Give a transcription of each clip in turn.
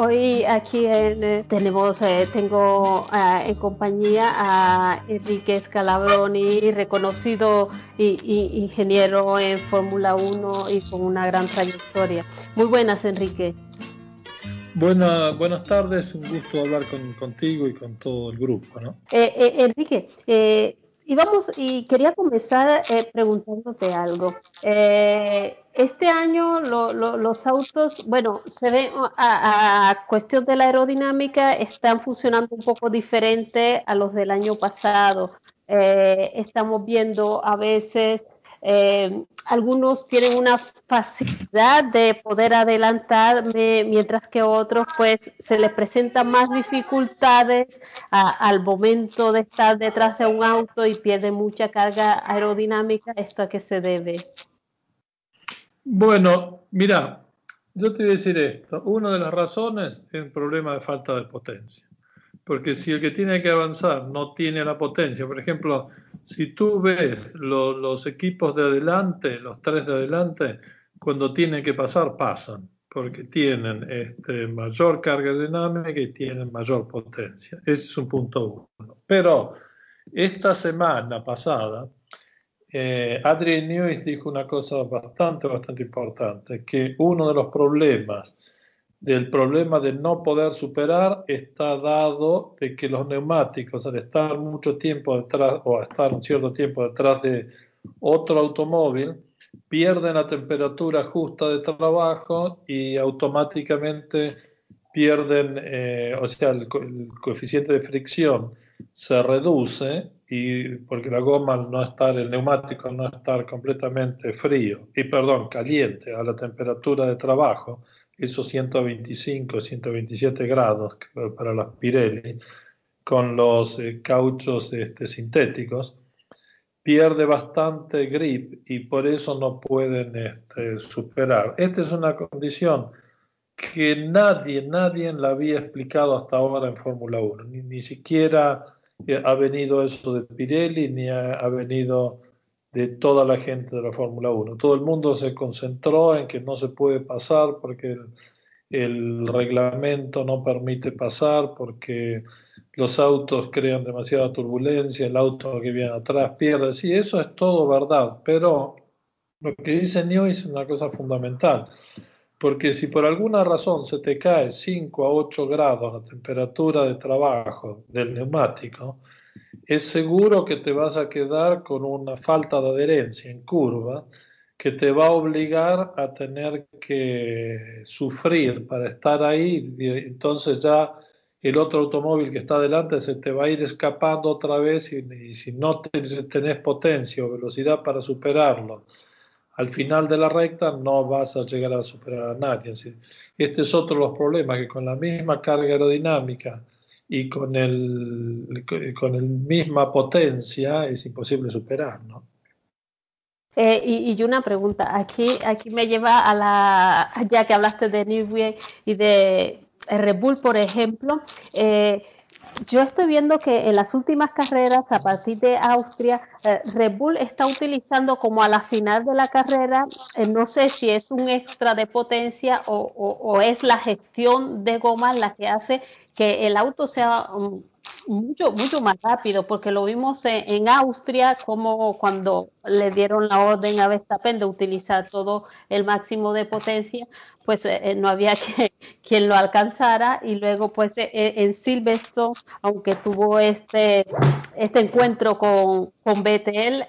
Eh, hoy aquí eh, tenemos, eh, tengo en compañía a Enrique Scalabroni, reconocido ingeniero en Fórmula 1 y con una gran trayectoria. Muy buenas, Enrique. buenas tardes, un gusto hablar contigo y con todo el grupo. ¿no? Enrique, y vamos, y quería comenzar eh, preguntándote algo. Eh, este año los autos, bueno, se ven a, cuestión de la aerodinámica, están funcionando un poco diferente a los del año pasado. Eh, estamos viendo a veces eh, algunos tienen una facilidad de poder adelantar, mientras que otros pues se les presentan más dificultades al momento de estar detrás de un auto y pierden mucha carga aerodinámica. ¿Esto a qué se debe? Bueno, mira, yo te voy a decir esto. Una de las razones es el problema de falta de potencia. Porque si el que tiene que avanzar no tiene la potencia, por ejemplo, si tú ves los equipos de adelante, los tres de adelante, cuando tienen que pasar, pasan, porque tienen este, mayor carga dinámica y tienen mayor potencia. Ese es un punto uno. Pero esta semana pasada, eh, Adrian Newis dijo una cosa bastante, bastante importante, que uno de los problemas del problema de no poder superar está dado de que los neumáticos al estar mucho tiempo detrás o estar un cierto tiempo detrás de otro automóvil pierden la temperatura justa de trabajo y automáticamente pierden, eh, o sea, el, coeficiente de fricción se reduce y porque la goma al no estar, el neumático al no estar completamente frío, y perdón, caliente a la temperatura de trabajo, esos 125, 127 grados para las Pirelli, con los eh, cauchos este, sintéticos, pierde bastante grip y por eso no pueden este, superar. Esta es una condición que nadie, nadie la había explicado hasta ahora en Fórmula 1. Ni, ni, siquiera ha venido eso de Pirelli, ni ha venido de toda la gente de la Fórmula 1. Todo el mundo se concentró en que no se puede pasar porque el, reglamento no permite pasar, porque los autos crean demasiada turbulencia, el auto que viene atrás pierde. Sí, eso es todo verdad, pero lo que dice New es una cosa fundamental. Porque si por alguna razón se te cae 5 a 8 grados la temperatura de trabajo del neumático, es seguro que te vas a quedar con una falta de adherencia en curva que te va a obligar a tener que sufrir para estar ahí. Entonces ya el otro automóvil que está adelante se te va a ir escapando otra vez y, si no tenés potencia o velocidad para superarlo, al final de la recta no vas a llegar a superar a nadie. Este es otro de los problemas, que con la misma carga aerodinámica, y con el, con el misma potencia es imposible superar, ¿no? Eh, y, una pregunta, aquí, aquí me lleva a la, ya que hablaste de Nürburgring y de Red Bull, por ejemplo, eh, yo estoy viendo que en las últimas carreras, a partir de Austria, eh, Red Bull está utilizando como a la final de la carrera, no sé si es un extra de potencia o, es la gestión de goma la que hace que el auto sea um, mucho, mucho más rápido, porque lo vimos en, Austria, como cuando le dieron la orden a Verstappen de utilizar todo el máximo de potencia, pues eh, eh, no había quien lo alcanzara y luego pues eh, en Silverstone, aunque tuvo este, este encuentro con, con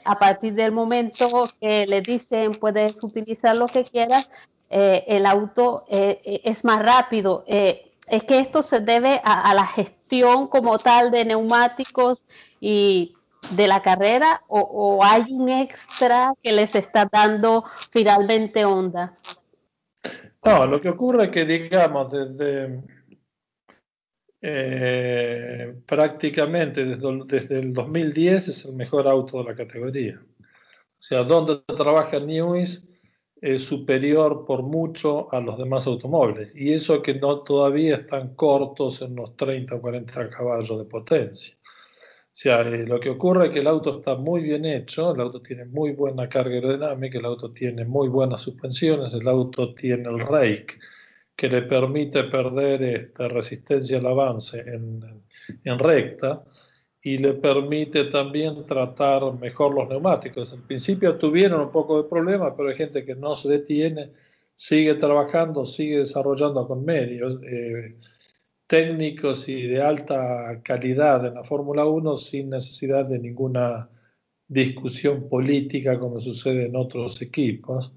a partir del momento que le dicen puedes utilizar lo que quieras, el auto es más rápido. Es que esto se debe a, la gestión como tal de neumáticos y de la carrera o, hay un extra que les está dando finalmente onda? No, lo que ocurre es que digamos desde eh, prácticamente desde, desde, el 2010 es el mejor auto de la categoría. O sea, donde trabaja Newis es superior por mucho a los demás automóviles. Y eso que no todavía están cortos en los 30 o 40 caballos de potencia. O sea, eh, lo que ocurre es que el auto está muy bien hecho, el auto tiene muy buena carga aerodinámica, el auto tiene muy buenas suspensiones, el auto tiene el rake, que le permite perder esta resistencia al avance en, en recta y le permite también tratar mejor los neumáticos. Al principio tuvieron un poco de problema, pero hay gente que no se detiene, sigue trabajando, sigue desarrollando con medios eh, técnicos y de alta calidad en la Fórmula 1 sin necesidad de ninguna discusión política como sucede en otros equipos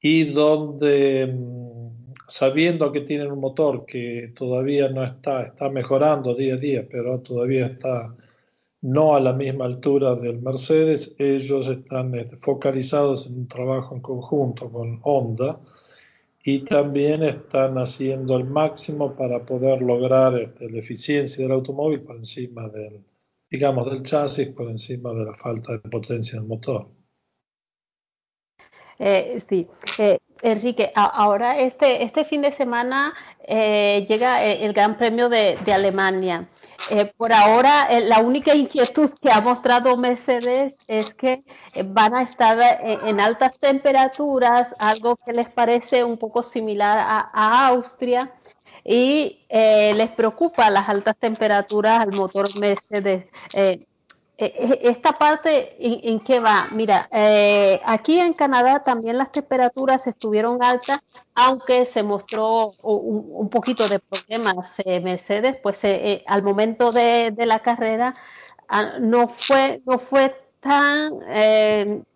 y donde mm, sabiendo que tienen un motor que todavía no está, está mejorando día a día, pero todavía está no a la misma altura del Mercedes, ellos están este, focalizados en un trabajo en conjunto con Honda y también están haciendo el máximo para poder lograr este, la eficiencia del automóvil por encima del, digamos, del chasis, por encima de la falta de potencia del motor. Eh, sí, eh, Enrique, ahora este, este fin de semana eh, llega el Gran Premio de Alemania. Eh, por ahora, eh, la única inquietud que ha mostrado Mercedes es que eh, van a estar en altas temperaturas, algo que les parece un poco similar a, Austria, y les preocupa las altas temperaturas al motor Mercedes. Eh, eh, esta parte, ¿en, qué va? Mira, eh, aquí en Canadá también las temperaturas estuvieron altas, aunque se mostró un, poquito de problemas. Mercedes, pues al momento de, la carrera ah, no fue, no fue tan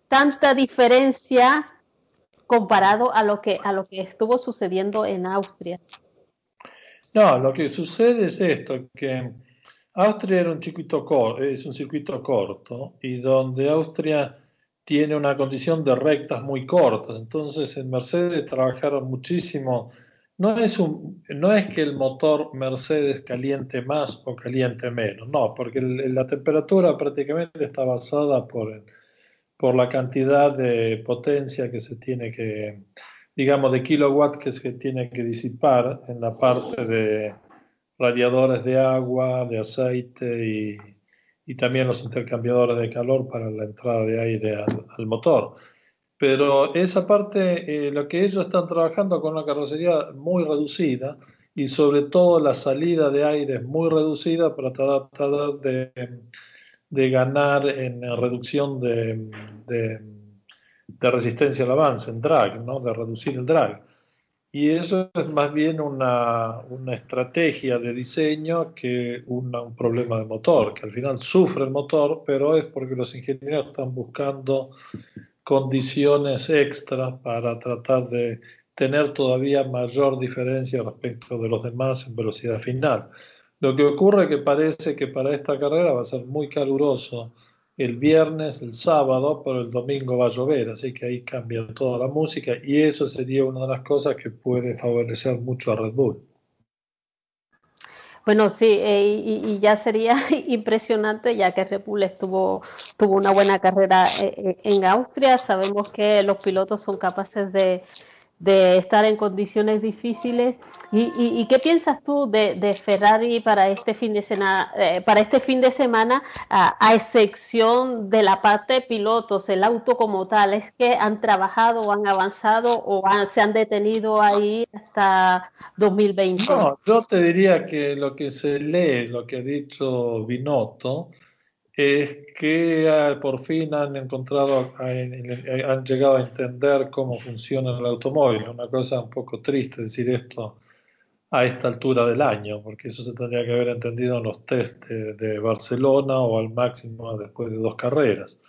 tanta diferencia comparado a lo que a lo que estuvo sucediendo en Austria. No, lo que sucede es esto, que Austria era un circuito es un circuito corto y donde Austria tiene una condición de rectas muy cortas. Entonces en Mercedes trabajaron muchísimo. No es, un, no es que el motor Mercedes caliente más o caliente menos, no, porque la temperatura prácticamente está basada por, por la cantidad de potencia que se tiene que, digamos, de kilowatts que se tiene que disipar en la parte de, radiadores de agua, de aceite y, y, también los intercambiadores de calor para la entrada de aire al, motor. Pero esa parte, eh, lo que ellos están trabajando con una carrocería muy reducida y sobre todo la salida de aire es muy reducida para tratar de, de ganar en reducción de, de, de, resistencia al avance, en drag, ¿no? de reducir el drag. Y eso es más bien una, una estrategia de diseño que un problema de motor, que al final sufre el motor, pero es porque los ingenieros están buscando condiciones extra para tratar de tener todavía mayor diferencia respecto de los demás en velocidad final. Lo que ocurre es que parece que para esta carrera va a ser muy caluroso el viernes, el sábado, pero el domingo va a llover, así que ahí cambia toda la música y eso sería una de las cosas que puede favorecer mucho a Red Bull. Bueno, sí, eh, y, ya sería impresionante ya que Red Bull estuvo, tuvo una buena carrera eh, eh, en Austria. Sabemos que los pilotos son capaces de, de estar en condiciones difíciles. ¿Y, qué piensas tú de, Ferrari para este fin de semana, eh, para este fin de semana a, excepción de la parte de pilotos, el auto como tal? ¿Es que han trabajado han avanzado o se han detenido ahí hasta 2020? No, yo te diría que lo que se lee, lo que ha dicho Binotto, es que ah, por fin han encontrado, han llegado a entender cómo funciona el automóvil. Una cosa un poco triste decir esto a esta altura del año, porque eso se tendría que haber entendido en los test de, Barcelona o al máximo después de dos carreras.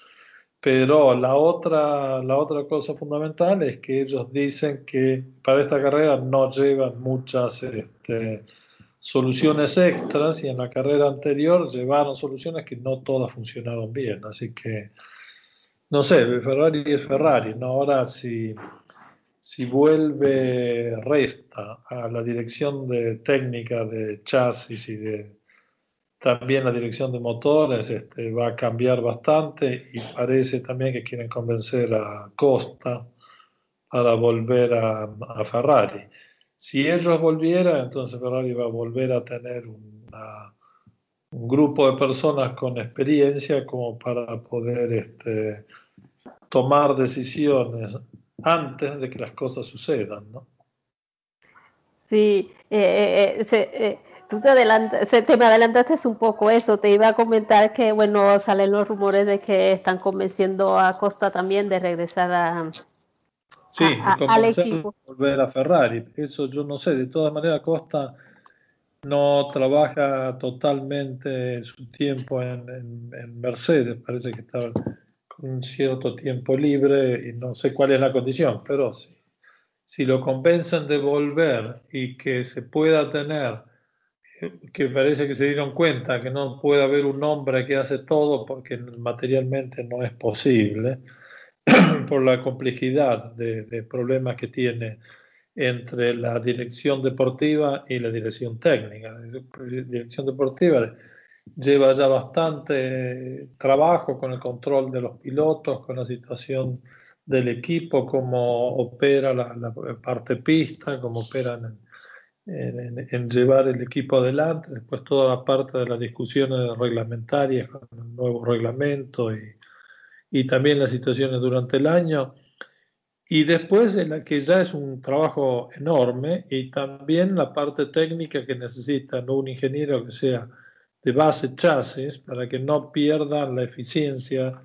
Pero la otra, la otra cosa fundamental es que ellos dicen que para esta carrera no llevan muchas este, soluciones extras y en la carrera anterior llevaron soluciones que no todas funcionaron bien. Así que, no sé, Ferrari es Ferrari, ¿no? Ahora si, si vuelve Resta a la dirección de técnica de chasis y de también la dirección de motores este, va a cambiar bastante y parece también que quieren convencer a Costa para volver a, a Ferrari. Si ellos volvieran, entonces Ferrari va a volver a tener un grupo de personas con experiencia como para poder este, tomar decisiones antes de que las cosas sucedan, ¿no? Sí, eh, se, tú te, te me adelantaste un poco eso, te iba a comentar que, bueno, salen los rumores de que están convenciendo a Costa también de regresar a, sí, al equipo. volver a Ferrari. Eso yo no sé, de todas maneras Costa no trabaja totalmente su tiempo en, Mercedes, parece que está con un cierto tiempo libre y no sé cuál es la condición, pero sí. Si lo convencen de volver y que se pueda tener que parece que se dieron cuenta que no puede haber un hombre que hace todo porque materialmente no es posible, por la complejidad de, problemas que tiene entre la dirección deportiva y la dirección técnica. La dirección deportiva lleva ya bastante trabajo con el control de los pilotos, con la situación del equipo, cómo opera la, la parte pista, cómo operan en, llevar el equipo adelante, después toda la parte de las discusiones reglamentarias con el nuevo reglamento y, y también las situaciones durante el año. Y después en la que ya es un trabajo enorme y también la parte técnica que necesita un ingeniero que sea de base chasis para que no pierdan la eficiencia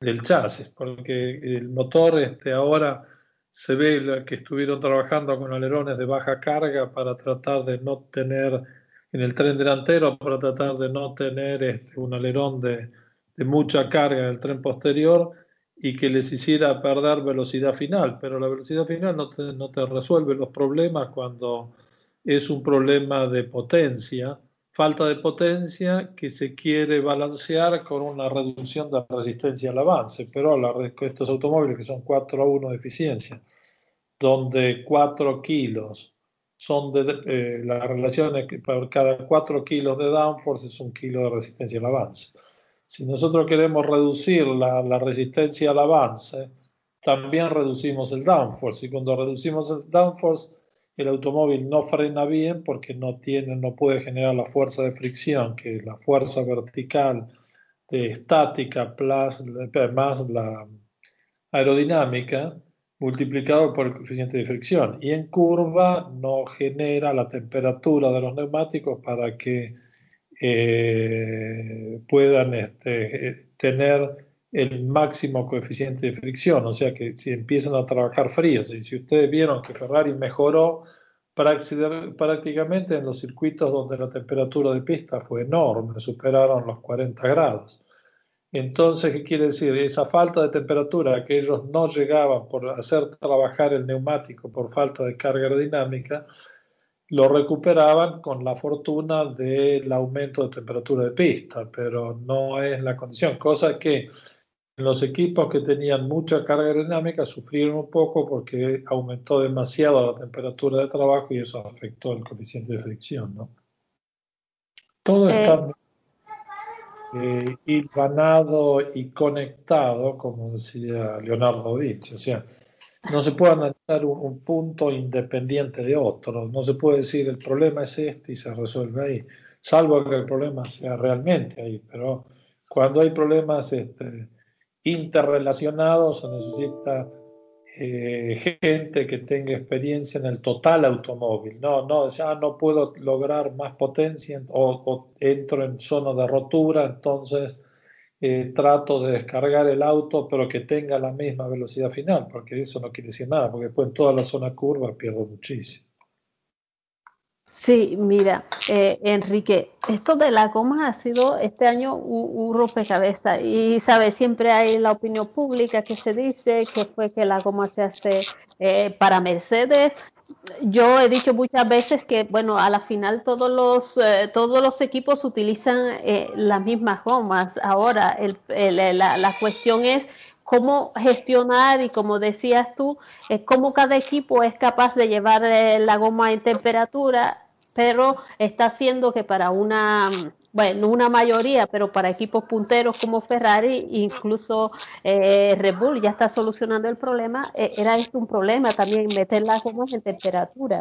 del chasis, porque el motor este, ahora se ve que estuvieron trabajando con alerones de baja carga para tratar de no tener en el tren delantero, para tratar de no tener este, un alerón de, de, mucha carga en el tren posterior y que les hiciera perder velocidad final. Pero la velocidad final no te, no te resuelve los problemas cuando es un problema de potencia, falta de potencia que se quiere balancear con una reducción de resistencia al avance, pero estos automóviles que son 4 a 1 de eficiencia, donde 4 kilos son de, eh, la relación es que por cada 4 kilos de downforce es un kilo de resistencia al avance. Si nosotros queremos reducir la, la resistencia al avance, también reducimos el downforce y cuando reducimos el downforce el automóvil no frena bien porque no tiene, no puede generar la fuerza de fricción, que es la fuerza vertical de estática plus, más la aerodinámica multiplicado por el coeficiente de fricción. Y en curva no genera la temperatura de los neumáticos para que eh, puedan este, tener el máximo coeficiente de fricción, o sea que si empiezan a trabajar fríos, y si ustedes vieron que Ferrari mejoró prácticamente en los circuitos donde la temperatura de pista fue enorme, superaron los 40 grados. Entonces, ¿qué quiere decir? Esa falta de temperatura que ellos no llegaban por hacer trabajar el neumático por falta de carga aerodinámica, lo recuperaban con la fortuna del aumento de temperatura de pista, pero no es la condición, cosa que los equipos que tenían mucha carga aerodinámica sufrieron un poco porque aumentó demasiado la temperatura de trabajo y eso afectó el coeficiente de fricción. ¿no? Todo eh. está eh, y conectado, como decía Leonardo Vinci. O sea, no se puede analizar un, un, punto independiente de otro. No se puede decir el problema es este y se resuelve ahí, salvo que el problema sea realmente ahí. Pero cuando hay problemas este, interrelacionados, se necesita eh, gente que tenga experiencia en el total automóvil. No, no, no puedo lograr más potencia o, entro en zona de rotura, entonces eh, trato de descargar el auto, pero que tenga la misma velocidad final, porque eso no quiere decir nada, porque después en toda la zona curva pierdo muchísimo. Sí, mira, eh, Enrique, esto de la goma ha sido este año un, rompecabezas y, sabes, siempre hay la opinión pública que se dice que fue que la goma se hace eh, para Mercedes. Yo he dicho muchas veces que, bueno, a la final todos los, eh, todos los equipos utilizan las mismas gomas. Ahora, la, la cuestión es cómo gestionar y como decías tú, es cómo cada equipo es capaz de llevar eh, la goma en temperatura, pero está haciendo que para una, bueno, una mayoría, pero para equipos punteros como Ferrari, incluso eh, Red Bull ya está solucionando el problema, eh, era esto un problema también, meter las gomas en temperatura.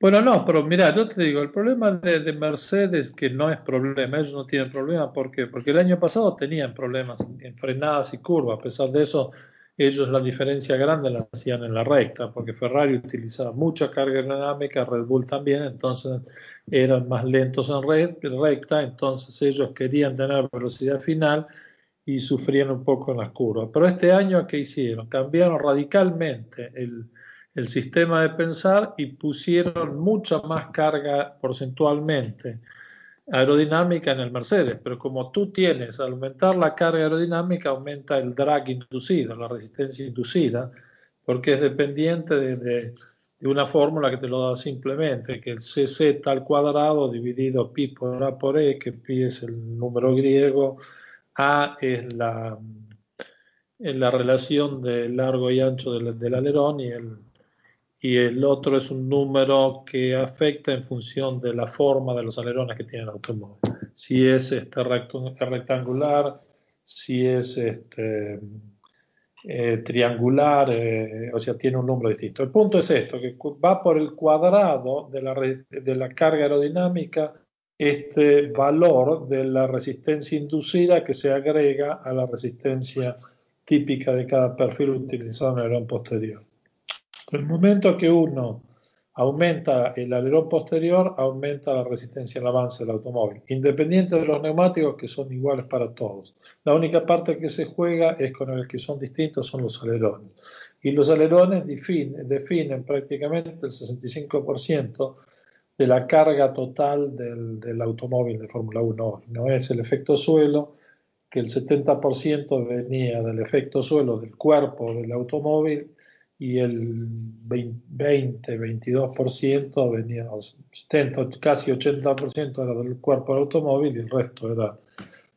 Bueno, no, pero mira, yo te digo, el problema de, Mercedes, que no es problema, ellos no tienen problema, ¿por qué? Porque el año pasado tenían problemas en frenadas y curvas, a pesar de eso ellos la diferencia grande la hacían en la recta, porque Ferrari utilizaba mucha carga aerodinámica, Red Bull también, entonces eran más lentos en red, recta, entonces ellos querían tener velocidad final y sufrían un poco en las curvas. Pero este año, ¿qué hicieron? Cambiaron radicalmente el, el sistema de pensar y pusieron mucha más carga porcentualmente aerodinámica en el Mercedes, pero como tú tienes, al aumentar la carga aerodinámica, aumenta el drag inducido, la resistencia inducida, porque es dependiente de, una fórmula que te lo da simplemente, que el CC al cuadrado dividido pi por A por E, que pi es el número griego, A es la, la relación de largo y ancho del, del alerón y el y el otro es un número que afecta en función de la forma de los alerones que tiene el automóvil. Si es este rectangular, si es este, eh, triangular, eh, o sea, tiene un número distinto. El punto es esto, que va por el cuadrado de la, de la carga aerodinámica este valor de la resistencia inducida que se agrega a la resistencia típica de cada perfil utilizado en el alerón posterior. El momento que uno aumenta el alerón posterior, aumenta la resistencia al avance del automóvil, independiente de los neumáticos que son iguales para todos. La única parte que se juega es con el que son distintos, son los alerones. Y los alerones definen, prácticamente el 65% de la carga total del, del automóvil de Fórmula 1. No es el efecto suelo, que el 70% venía del efecto suelo del cuerpo del automóvil y el 20, 22% venía, 70, casi 80% era del cuerpo del automóvil y el resto era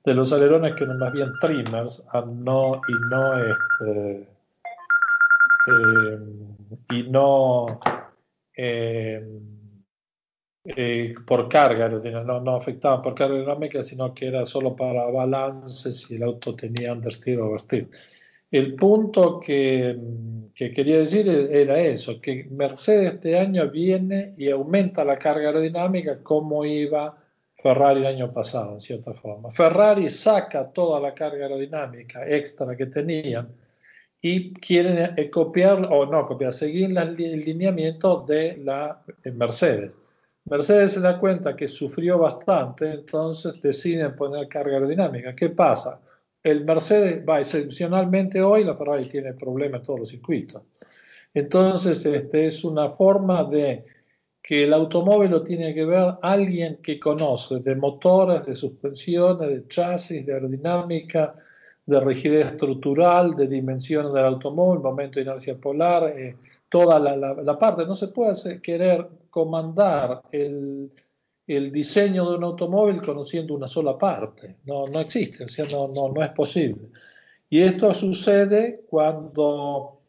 de los alerones que eran más bien trimmers no, y no este, eh, y no eh, eh, por carga no, no afectaban por carga dinámica sino que era solo para balance si el auto tenía understeer o oversteer el punto que, quería decir era eso, que Mercedes este año viene y aumenta la carga aerodinámica como iba Ferrari el año pasado, en cierta forma. Ferrari saca toda la carga aerodinámica extra que tenían y quieren eh, copiar, o no copiar, seguir el lineamiento de la Mercedes. Mercedes se da cuenta que sufrió bastante, entonces deciden poner carga aerodinámica. ¿Qué pasa? El Mercedes va excepcionalmente hoy, la Ferrari tiene problemas en todos los circuitos. Entonces, este, es una forma de que el automóvil lo tiene que ver alguien que conoce de motores, de suspensiones, de chasis, de aerodinámica, de rigidez estructural, de dimensiones del automóvil, momento de inercia polar, eh, toda la, la, parte. No se puede querer comandar el, el diseño de un automóvil conociendo una sola parte. No, no existe, o sea, no, no, no es posible. Y esto sucede cuando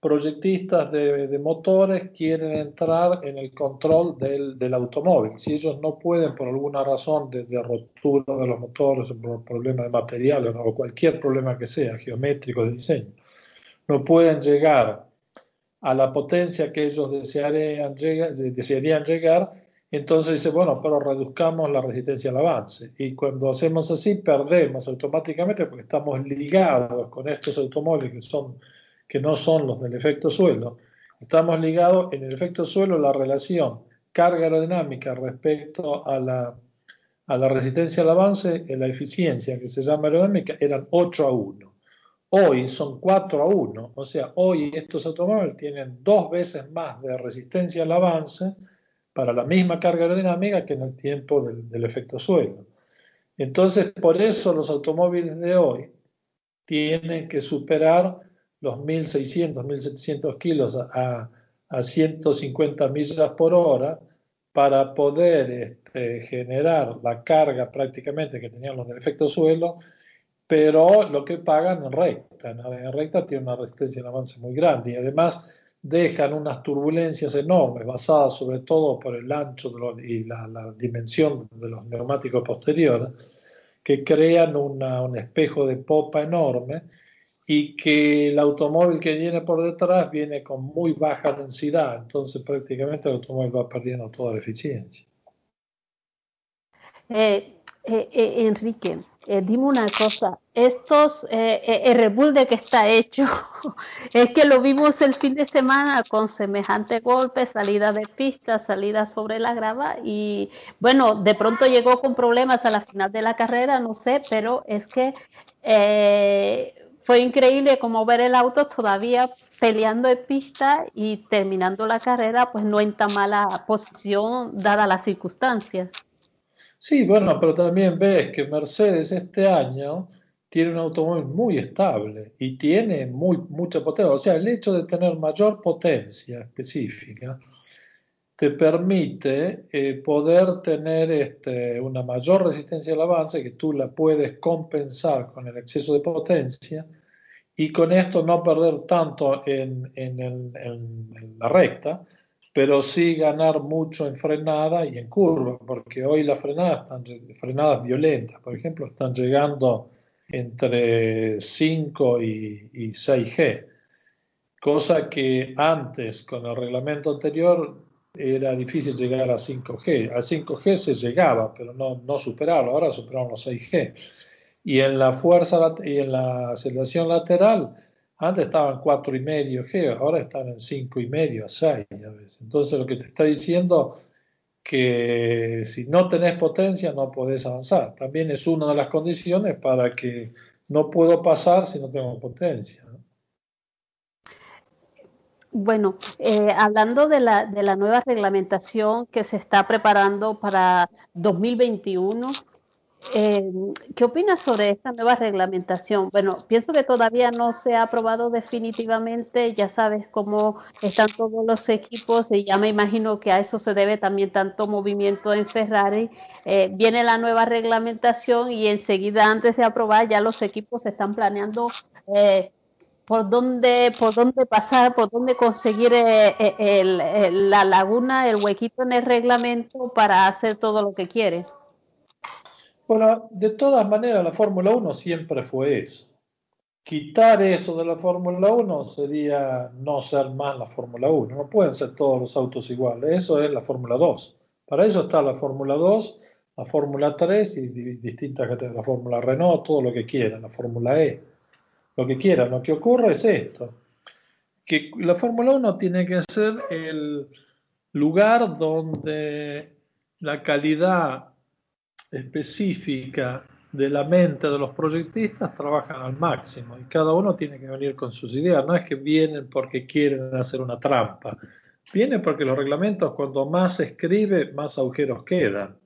proyectistas de, de, motores quieren entrar en el control del, del, automóvil. Si ellos no pueden, por alguna razón de, de rotura de los motores, por problema de materiales o cualquier problema que sea, geométrico de diseño, no pueden llegar a la potencia que ellos desearían desearían llegar entonces dice, bueno, pero reduzcamos la resistencia al avance. Y cuando hacemos así, perdemos automáticamente porque estamos ligados con estos automóviles que, son, que no son los del efecto suelo. Estamos ligados en el efecto suelo la relación carga aerodinámica respecto a la, a la resistencia al avance, en la eficiencia que se llama aerodinámica, eran 8 a 1. Hoy son 4 a 1, o sea, hoy estos automóviles tienen dos veces más de resistencia al avance para la misma carga aerodinámica que en el tiempo del, efecto suelo. Entonces, por eso los automóviles de hoy tienen que superar los 1.600, 1.700 kilos a, a 150 millas por hora para poder este, generar la carga prácticamente que tenían los del efecto suelo, pero lo que pagan en recta. En recta tiene una resistencia en avance muy grande y además dejan unas turbulencias enormes basadas sobre todo por el ancho y la, dimensión de los neumáticos posteriores, que crean un espejo de popa enorme y que el automóvil que viene por detrás viene con muy baja densidad, entonces prácticamente el automóvil va perdiendo toda la eficiencia. Eh, eh, eh, Enrique, eh, dime una cosa, estos, eh, eh, el Red de que está hecho, es que lo vimos el fin de semana con semejante golpe, salida de pista, salida sobre la grava y bueno, de pronto llegó con problemas a la final de la carrera, no sé, pero es que fue increíble como ver el auto todavía peleando en pista y terminando la carrera, pues no en tan mala posición dada las circunstancias. Sí, bueno, pero también ves que Mercedes este año tiene un automóvil muy estable y tiene muy, mucha potencia. O sea, el hecho de tener mayor potencia específica te permite eh, poder tener este, una mayor resistencia al avance que tú la puedes compensar con el exceso de potencia y con esto no perder tanto en, en la recta pero sí ganar mucho en frenada y en curva, porque hoy las frenadas, están, frenadas violentas, por ejemplo, están llegando entre 5 y, y 6G, cosa que antes, con el reglamento anterior, era difícil llegar a 5G. A 5G se llegaba, pero no, no superarlo, ahora superaron los 6G. Y en la fuerza y en la aceleración lateral, antes estaban cuatro y medio ahora están en cinco y medio, 6 a veces. Entonces lo que te está diciendo que si no tenés potencia no podés avanzar. También es una de las condiciones para que no puedo pasar si no tengo potencia. Bueno, eh, hablando de la, de la nueva reglamentación que se está preparando para 2021, eh, ¿Qué opinas sobre esta nueva reglamentación? Bueno, pienso que todavía no se ha aprobado definitivamente, ya sabes cómo están todos los equipos y ya me imagino que a eso se debe también tanto movimiento en Ferrari. Eh, viene la nueva reglamentación y enseguida antes de aprobar ya los equipos están planeando eh, por dónde por dónde pasar, por dónde conseguir la laguna, el huequito en el reglamento para hacer todo lo que quiere. De todas maneras, la Fórmula 1 siempre fue eso. Quitar eso de la Fórmula 1 sería no ser más la Fórmula 1. No pueden ser todos los autos iguales. Eso es la Fórmula 2. Para eso está la Fórmula 2, la Fórmula 3 y distintas categorías, la Fórmula Renault, todo lo que quieran, la Fórmula E, lo que quieran. Lo que ocurre es esto, que la Fórmula 1 tiene que ser el lugar donde la calidad específica de la mente de los proyectistas trabajan al máximo y cada uno tiene que venir con sus ideas. No es que vienen porque quieren hacer una trampa. Vienen porque los reglamentos, cuando más se escribe, más agujeros quedan.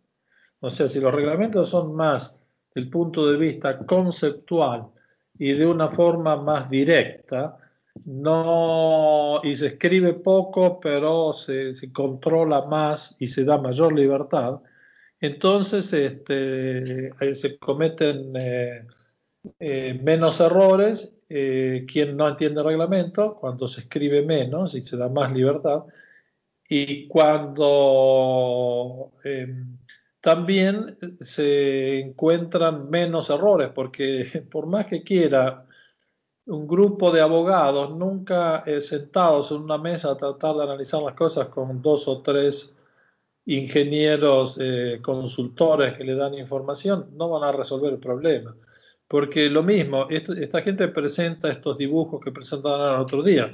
O sea, si los reglamentos son más del punto de vista conceptual y de una forma más directa, no, y se escribe poco, pero se, se controla más y se da mayor libertad, entonces este, se cometen eh, eh, menos errores. Eh, quien no entiende el reglamento, cuando se escribe menos y se da más libertad, y cuando em, también se encuentran menos errores, porque por más que quiera un grupo de abogados nunca sentados en una mesa a tratar de analizar las cosas con dos o tres ingenieros, eh, consultores que le dan información, no van a resolver el problema. Porque lo mismo, esta gente presenta estos dibujos que presentaron el otro día.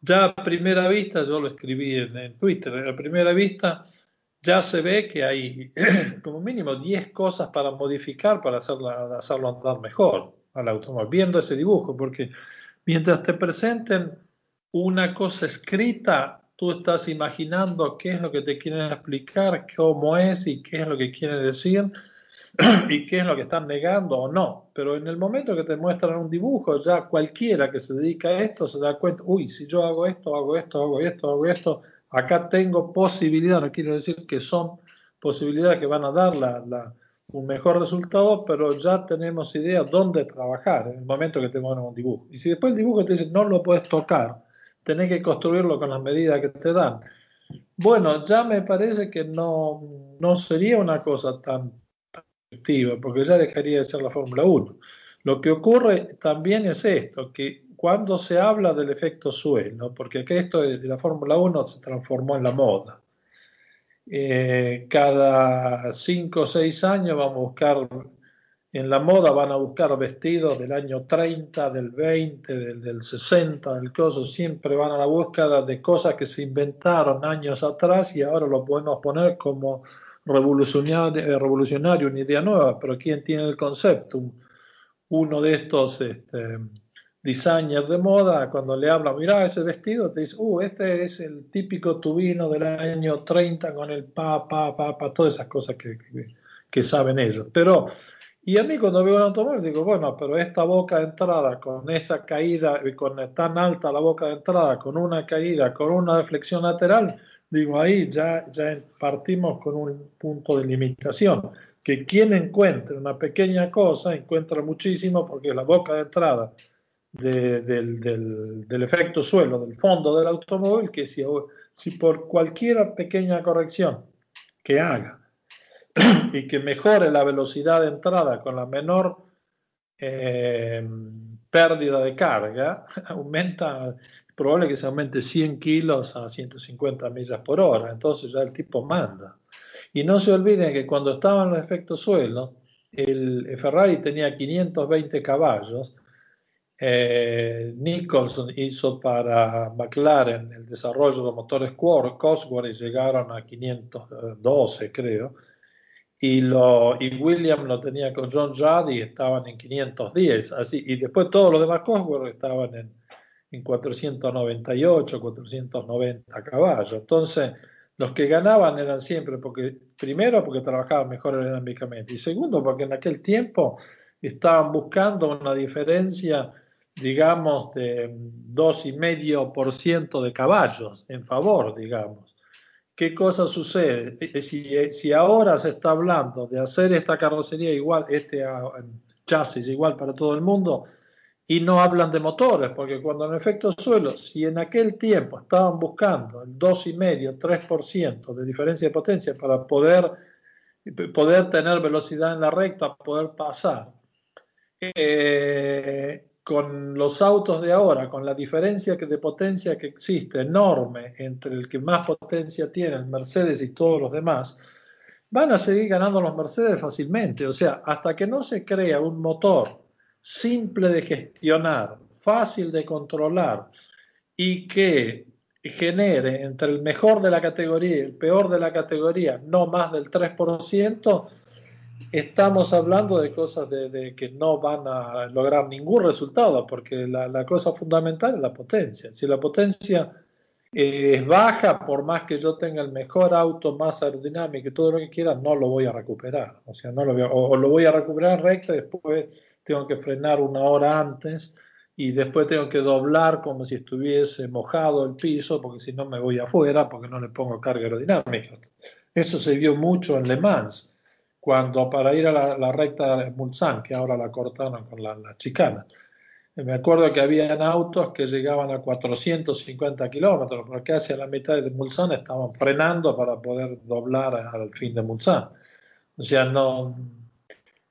Ya a primera vista, yo lo escribí en, Twitter, a primera vista ya se ve que hay como mínimo 10 cosas para modificar para hacerla, hacerlo andar mejor al automóvil, viendo ese dibujo, porque mientras te presenten una cosa escrita, tú estás imaginando qué es lo que te quieren explicar, cómo es y qué es lo que quieren decir y qué es lo que están negando o no. Pero en el momento que te muestran un dibujo, ya cualquiera que se dedica a esto se da cuenta, uy, si yo hago esto, hago esto, hago esto, hago esto, acá tengo posibilidad, no quiero decir que son posibilidades que van a dar la, un mejor resultado, pero ya tenemos idea dónde trabajar en el momento que te muestran un dibujo. Y si después el dibujo te dice no lo puedes tocar, tenés que construirlo con las medidas que te dan. Bueno, ya me parece que no, no sería una cosa tan, efectiva, porque ya dejaría de ser la Fórmula 1. Lo que ocurre también es esto, que cuando se habla del efecto suelo, porque que esto de la Fórmula 1 se transformó en la moda, eh, cada cinco o seis años vamos a buscar en la moda van a buscar vestidos del año 30, del 20, del, del 60, del coso, siempre van a la búsqueda de cosas que se inventaron años atrás y ahora lo podemos poner como revolucionario, eh, revolucionario una idea nueva, pero ¿quién tiene el concepto? Uno de estos este, de moda, cuando le habla, mira ese vestido, te dice, uh, este es el típico tubino del año 30 con el pa, pa, pa, pa, todas esas cosas que, que, que saben ellos. Pero y a mí cuando veo un automóvil digo, bueno, pero esta boca de entrada con esa caída, con tan alta la boca de entrada, con una caída, con una deflexión lateral, digo, ahí ya, ya partimos con un punto de limitación. Que quien encuentre una pequeña cosa encuentra muchísimo porque la boca de entrada del, del, efecto suelo, del fondo del automóvil, que si, si por cualquier pequeña corrección que haga, y que mejore la velocidad de entrada con la menor eh, pérdida de carga, aumenta, es probable que se aumente 100 kilos a 150 millas por hora, entonces ya el tipo manda. Y no se olviden que cuando estaban los efectos suelo, el Ferrari tenía 520 caballos, eh, Nicholson hizo para McLaren el desarrollo de motores Cosworth y llegaron a 512, creo y, lo, y William lo tenía con John Judd y estaban en 510, así, y después todos los demás Cosworth estaban en, en 498, 490 caballos. Entonces, los que ganaban eran siempre, porque primero porque trabajaban mejor aerodinámicamente y segundo porque en aquel tiempo estaban buscando una diferencia, digamos, de 2,5% de caballos en favor, digamos. ¿Qué cosa sucede? Eh, si, eh, si, ahora se está hablando de hacer esta carrocería igual, este ah, chasis igual para todo el mundo, y no hablan de motores, porque cuando en efecto suelo, si en aquel tiempo estaban buscando el 2,5, 3% de diferencia de potencia para poder, poder tener velocidad en la recta, poder pasar, eh, con los autos de ahora, con la diferencia de potencia que existe enorme entre el que más potencia tiene, el Mercedes y todos los demás, van a seguir ganando los Mercedes fácilmente. O sea, hasta que no se crea un motor simple de gestionar, fácil de controlar y que genere entre el mejor de la categoría y el peor de la categoría no más del 3%, estamos hablando de cosas de, que no van a lograr ningún resultado, porque la, cosa fundamental es la potencia. Si la potencia eh, es baja, por más que yo tenga el mejor auto, más aerodinámico y todo lo que quiera, no lo voy a recuperar. O sea, no lo voy a, o, lo voy a recuperar recto y después tengo que frenar una hora antes y después tengo que doblar como si estuviese mojado el piso, porque si no me voy afuera, porque no le pongo carga aerodinámica. Eso se vio mucho en Le Mans cuando para ir a la, recta de Mulsanne, que ahora la cortaron con la, la chicana. Me acuerdo que habían autos que llegaban a 450 kilómetros, porque hacia la mitad de Mulsanne estaban frenando para poder doblar al fin de Mulsanne. O sea, no,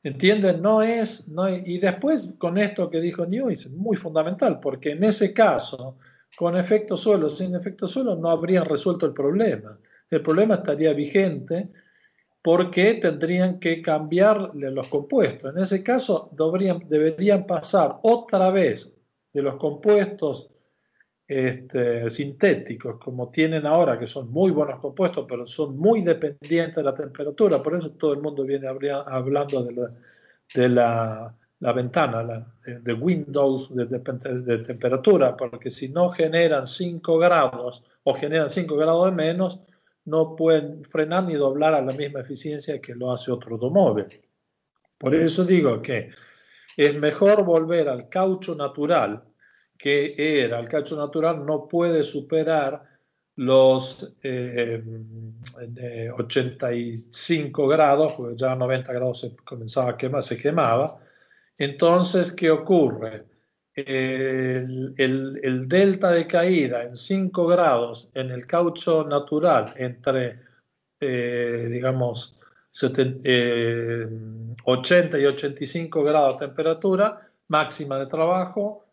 ¿entienden? No es, no y después con esto que dijo New es muy fundamental, porque en ese caso, con efecto suelo, sin efecto suelo, no habrían resuelto el problema. El problema estaría vigente porque tendrían que cambiar los compuestos. En ese caso, deberían, pasar otra vez de los compuestos este, sintéticos, como tienen ahora, que son muy buenos compuestos, pero son muy dependientes de la temperatura. Por eso todo el mundo viene hablando de la, de la, ventana, de, Windows de, de, temperatura, porque si no generan 5 grados o generan 5 grados de menos, no pueden frenar ni doblar a la misma eficiencia que lo hace otro automóvil. Por eso digo que es mejor volver al caucho natural que era. El caucho natural no puede superar los 85 eh, grados, porque ya a 90 grados se comenzaba a quemar, se quemaba. Entonces, ¿qué ocurre? El, delta de caída en 5 grados en el caucho natural entre, eh, digamos, 80 eh, y 85 grados de temperatura máxima de trabajo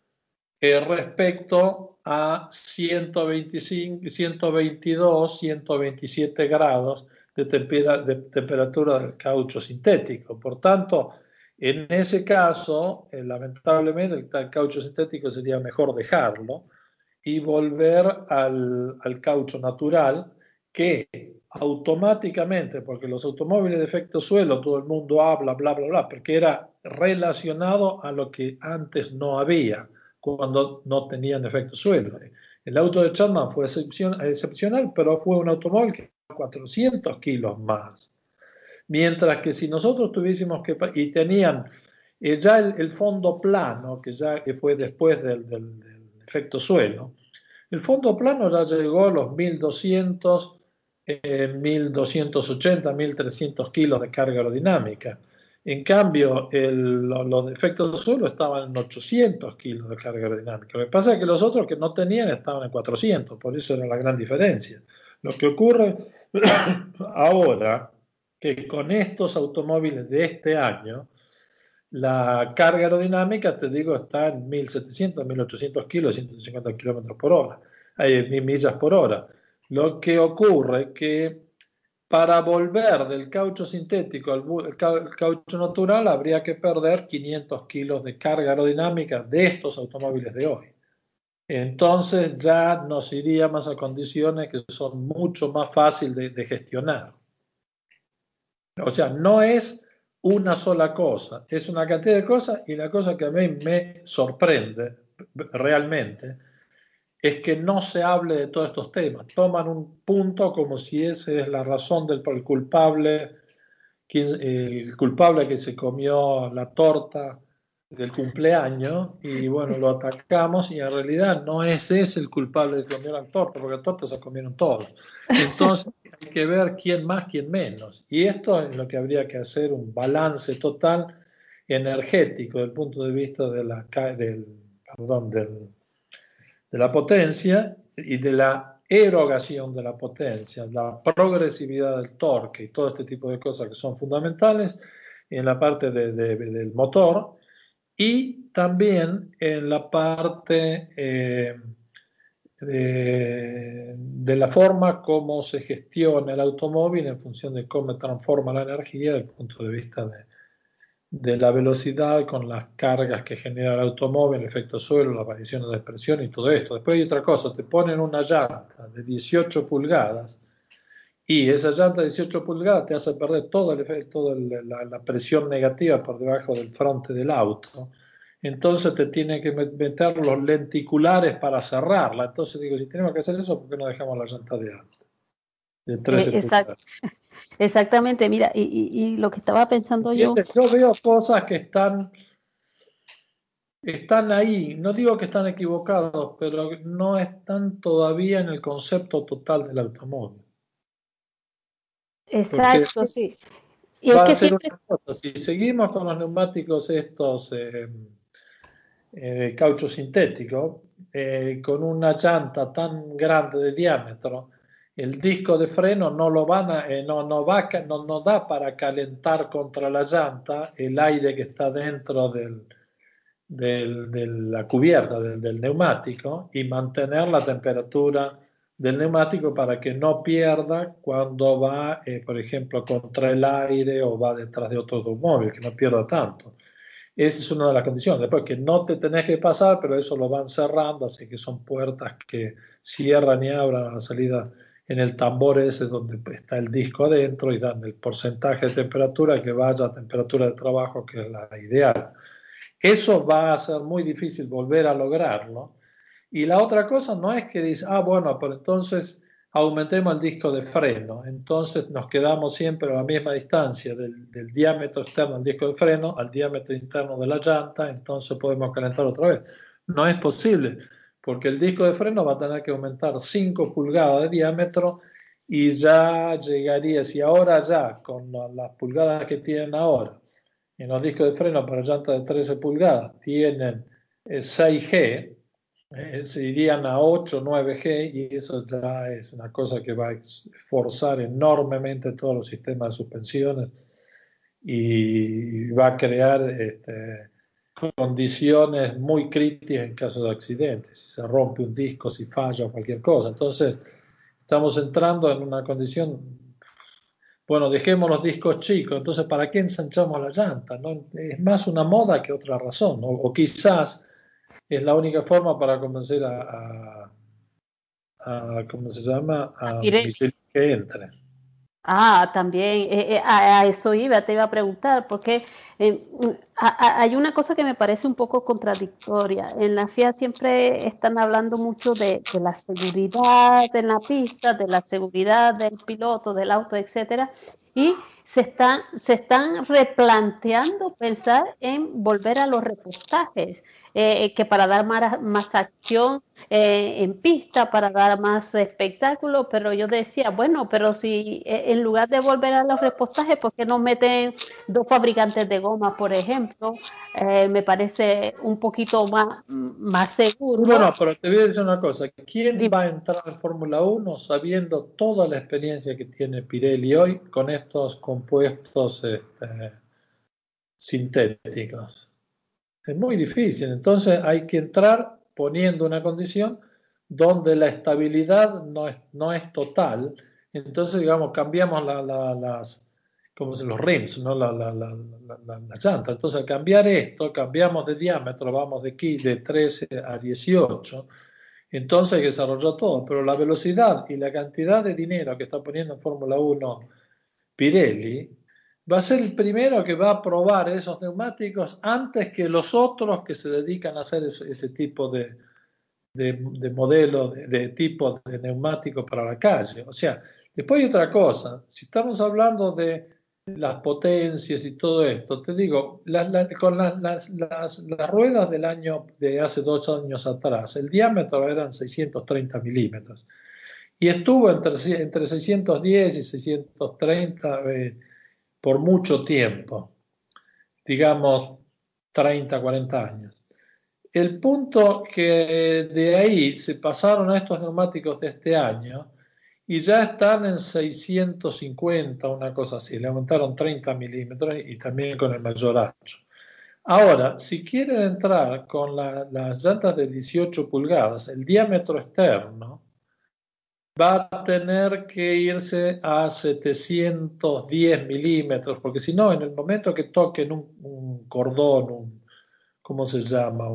eh, respecto a 125, 122, 127 grados de, de temperatura del caucho sintético. Por tanto, En ese caso, eh, lamentablemente, el, caucho sintético sería mejor dejarlo y volver al, al caucho natural que automáticamente, porque los automóviles de efecto suelo, todo el mundo habla, bla, bla, bla, porque era relacionado a lo que antes no había, cuando no tenían efecto suelo. El auto de Chapman fue excepcional, pero fue un automóvil que 400 kilos más. Mientras que si nosotros tuviésemos que, y tenían eh, ya el, fondo plano, que ya fue después del, efecto suelo, el fondo plano ya llegó a los 1200 1280, 1300 kilos de carga aerodinámica. En cambio, los efectos suelo estaban en 800 kilos de carga aerodinámica. Lo que pasa es que los otros que no tenían estaban en 400, por eso era la gran diferencia. Lo que ocurre ahora, que con estos automóviles de este año, la carga aerodinámica, te digo, está en 1700, 1800 kilos, 150 kilómetros por hora, hay millas por hora. Lo que ocurre que para volver del caucho sintético al caucho natural habría que perder 500 kilos de carga aerodinámica de estos automóviles de hoy. Entonces ya nos iríamos a condiciones que son mucho más fáciles de, gestionar. O sea, no es una sola cosa, es una cantidad de cosas y la cosa que a mí me sorprende realmente es que no se hable de todos estos temas. Toman un punto como si esa es la razón del culpable, el culpable que se comió la torta del cumpleaños y bueno, lo atacamos y en realidad no es ese el culpable de comer la torta, porque la torta se comieron todos. Entonces hay que ver quién más, quién menos. Y esto es lo que habría que hacer, un balance total energético desde el punto de vista de la, del, perdón, del de la potencia y de la erogación de la potencia, la progresividad del torque y todo este tipo de cosas que son fundamentales en la parte del motor y también en la parte eh, de, de, la forma como se gestiona el automóvil en función de cómo transforma la energía desde el punto de vista de, de la velocidad con las cargas que genera el automóvil, el efecto suelo, las variaciones de presión y todo esto. Después hay otra cosa, te ponen una llanta de 18 pulgadas y esa llanta de 18 pulgadas te hace perder todo el efecto, la, la, presión negativa por debajo del frente del auto. Entonces te tiene que meter los lenticulares para cerrarla. Entonces digo, si tenemos que hacer eso, ¿por qué no dejamos la llanta de 13 eh. Exactamente, mira, y, lo que estaba pensando yo. Yo veo cosas que están, están ahí, no digo que están equivocados, pero no están todavía en el concepto total del automóvil. Exacto, sí. Y es que siempre... Si seguimos con los neumáticos estos eh, eh, caucho sintético, eh, con una llanta tan grande de diámetro, el disco de freno no lo van a, eh, no, no, va, no, no, da para calentar contra la llanta el aire que está dentro del, de la cubierta del, neumático y mantener la temperatura del neumático para que no pierda cuando va, por ejemplo, contra el aire o va detrás de otro automóvil, que no pierda tanto. Esa es una de las condiciones. Después que no te tenés que pasar, pero eso lo van cerrando, así que son puertas que cierran y abran a la salida en el tambor ese donde está el disco adentro y dan el porcentaje de temperatura que vaya a temperatura de trabajo, que es la ideal. Eso va a ser muy difícil volver a lograrlo. Y la otra cosa no es que dice, ah, bueno, pero entonces aumentemos el disco de freno. Entonces nos quedamos siempre a la misma distancia del, diámetro externo del disco de freno al diámetro interno de la llanta, entonces podemos calentar otra vez. No es posible porque el disco de freno va a tener que aumentar 5 pulgadas de diámetro y ya llegaría, si ahora ya, con las pulgadas que tienen ahora, en los discos de freno para llantas de 13 pulgadas tienen 6G, eh, se irían a 8, 9G y eso ya es una cosa que va a esforzar enormemente todos los sistemas de suspensiones y va a crear este, condiciones muy críticas en caso de accidentes, si se rompe un disco, si falla o cualquier cosa. Entonces, estamos entrando en una condición bueno, dejemos los discos chicos, entonces ¿para qué ensanchamos la llanta? ¿no? Es más una moda que otra razón, o quizás es la única forma para convencer a, a, ¿cómo se llama? A que entre. Ah, también, eh, eh, a, eso iba, te iba a preguntar, porque eh, hay una cosa que me parece un poco contradictoria. En la FIA siempre están hablando mucho de, de, la seguridad en la pista, de la seguridad del piloto, del auto, etcétera, y se están, se están replanteando pensar en volver a los repostajes. Eh, que para dar más, más acción eh, en pista, para dar más espectáculo, pero yo decía, bueno, pero si eh, en lugar de volver a los repostajes, ¿por qué no meten dos fabricantes de goma, por ejemplo? me parece un poquito más, más seguro. Bueno, pero te voy a decir una cosa, ¿quién va a entrar en Fórmula 1 sabiendo toda la experiencia que tiene Pirelli hoy con estos compuestos este, sintéticos? Es muy difícil. Entonces hay que entrar poniendo una condición donde la estabilidad no es, no es total. Entonces, digamos, cambiamos las, como los rims, ¿no? la, la, la, llanta. Entonces, al cambiar esto, cambiamos de diámetro, vamos de aquí de 13 a 18. Entonces desarrolló todo, pero la velocidad y la cantidad de dinero que está poniendo en Fórmula 1 Pirelli va a ser el primero que va a probar esos neumáticos antes que los otros que se dedican a hacer ese, tipo de, de, de modelo, de, tipo de neumático para la calle. O sea, después hay otra cosa, si estamos hablando de las potencias y todo esto, te digo, con las, las, ruedas del año de hace dos años atrás, el diámetro eran 630 milímetros y estuvo entre, entre 610 y 630 por mucho tiempo, digamos 30, 40 años. El punto que de ahí se pasaron a estos neumáticos de este año y ya están en 650, una cosa así, le aumentaron 30 milímetros y también con el mayor ancho. Ahora, si quieren entrar con las llantas de 18 pulgadas, el diámetro externo va a tener que irse a 710 milímetros, porque si no, en el momento que toquen un, cordón, un, ¿cómo se llama?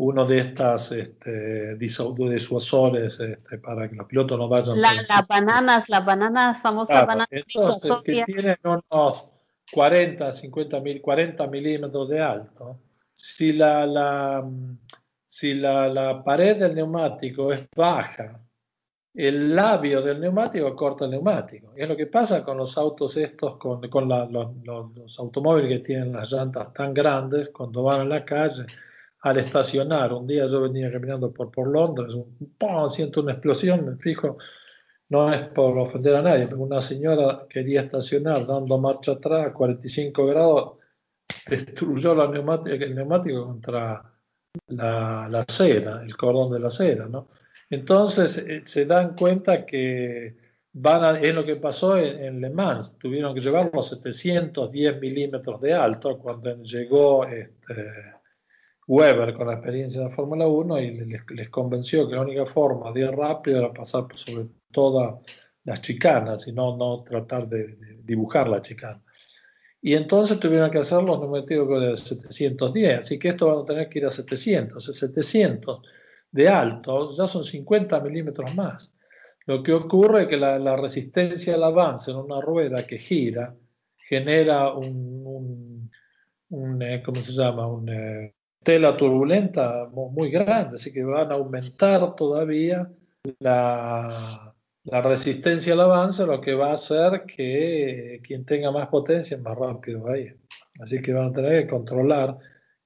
uno de estas este, disuasores este, para que los pilotos no vayan. las bananas, las bananas, famosas bananas. Entonces, que tienen unos 40, 50 mil, 40 milímetros de alto, si la, la si la, la pared del neumático es baja, el labio del neumático corta el neumático. Es lo que pasa con los autos estos, con, con los, los, automóviles que tienen las llantas tan grandes, cuando van a la calle, al estacionar. Un día yo venía caminando por, por Londres, un, siento una explosión, me fijo, no es por ofender a nadie, pero una señora quería estacionar dando marcha atrás a 45 grados, destruyó la neumática, el neumático contra la, la acera, el cordón de la acera, ¿no? Entonces eh, se dan cuenta que a, es lo que pasó en, Le Mans, tuvieron que llevar los 710 milímetros de alto cuando llegó este, Weber con la experiencia de la Fórmula 1 y les, convenció que la única forma de ir rápido era pasar sobre todas las chicanas y no, no tratar de, dibujar la chicana. Y entonces tuvieron que hacer los neumáticos de 710, así que esto van a tener que ir a 700, 700 de alto, ya son 50 milímetros más. Lo que ocurre es que la, resistencia al avance en una rueda que gira genera un, eh, ¿cómo se llama? Una eh, tela turbulenta muy grande, así que van a aumentar todavía la, la resistencia al avance, lo que va a hacer que quien tenga más potencia más rápido vaya. Así que van a tener que controlar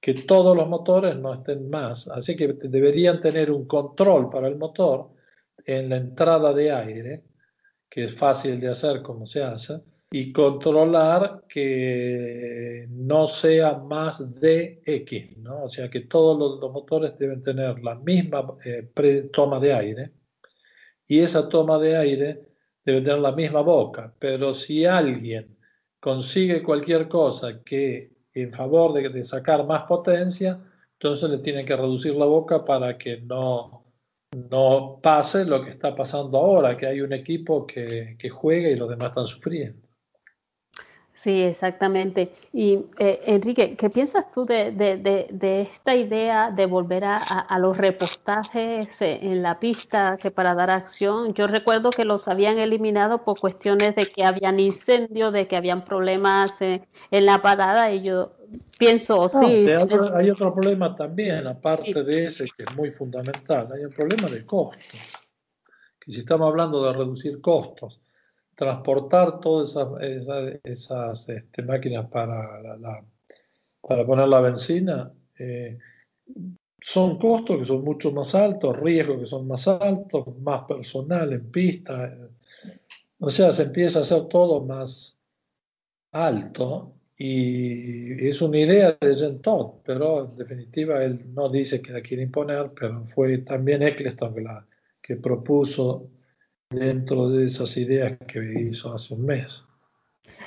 que todos los motores no estén más. Así que deberían tener un control para el motor en la entrada de aire, que es fácil de hacer como se hace, y controlar que no sea más de X, ¿no? O sea que todos los, motores deben tener la misma eh, toma de aire y esa toma de aire debe tener la misma boca, pero si alguien consigue cualquier cosa que en favor de, sacar más potencia, entonces le tienen que reducir la boca para que no, no pase lo que está pasando ahora, que hay un equipo que, que juega y los demás están sufriendo. Sí, exactamente. Y eh, Enrique, ¿qué piensas tú de, esta idea de volver a, los repostajes eh, en la pista que para dar acción? Yo recuerdo que los habían eliminado por cuestiones de que habían incendios, de que habían problemas eh, en la parada y yo pienso, sí. Hay otro, problema también, aparte de ese que es muy fundamental, hay un problema de costo. Que si estamos hablando de reducir costos, transportar todas esas, este, máquinas para, para poner la benzina eh, son costos que son mucho más altos, riesgos que son más altos, más personal en pista. O sea, se empieza a hacer todo más alto y es una idea de Jean Todt, pero en definitiva él no dice que la quiere imponer, pero fue también Eccleston que, la, que propuso dentro de esas ideas que hizo hace un mes.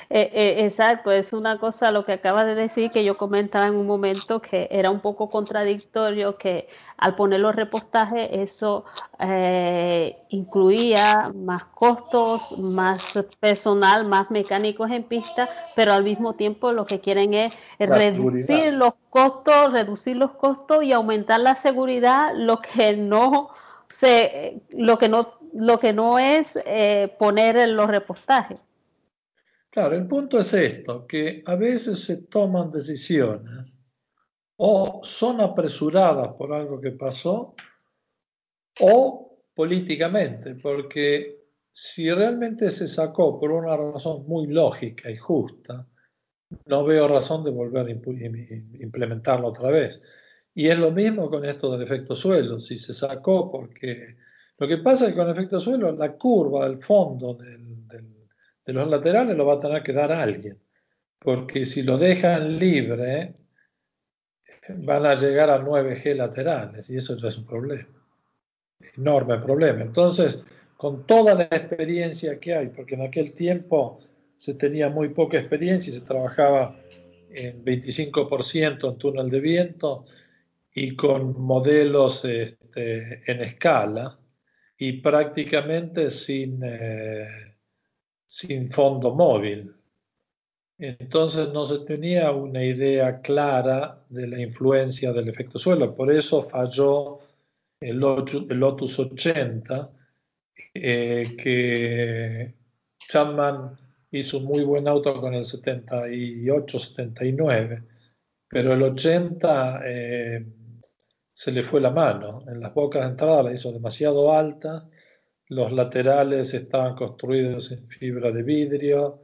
Eh, eh, exacto, es una cosa lo que acaba de decir que yo comentaba en un momento que era un poco contradictorio que al poner los repostajes eso eh, incluía más costos, más personal, más mecánicos en pista, pero al mismo tiempo lo que quieren es reducir los costos, reducir los costos y aumentar la seguridad, lo que no se, lo que no lo que no es eh, poner en los repostajes. Claro, el punto es esto, que a veces se toman decisiones o son apresuradas por algo que pasó o políticamente, porque si realmente se sacó por una razón muy lógica y justa, no veo razón de volver a implementarlo otra vez. Y es lo mismo con esto del efecto suelo. Si se sacó porque lo que pasa es que con efecto suelo, la curva del fondo de los laterales lo va a tener que dar alguien, porque si lo dejan libre, van a llegar a 9G laterales y eso ya es un problema, enorme problema. Entonces, con toda la experiencia que hay, porque en aquel tiempo se tenía muy poca experiencia y se trabajaba en 25% en túnel de viento y con modelos este, en escala, y prácticamente sin, eh, sin fondo móvil. Entonces no se tenía una idea clara de la influencia del efecto suelo. Por eso falló el, Lotus 80, eh, que Chapman hizo un muy buen auto con el 78-79, pero el 80 se le fue la mano. En las bocas de entrada la hizo demasiado alta, los laterales estaban construidos en fibra de vidrio,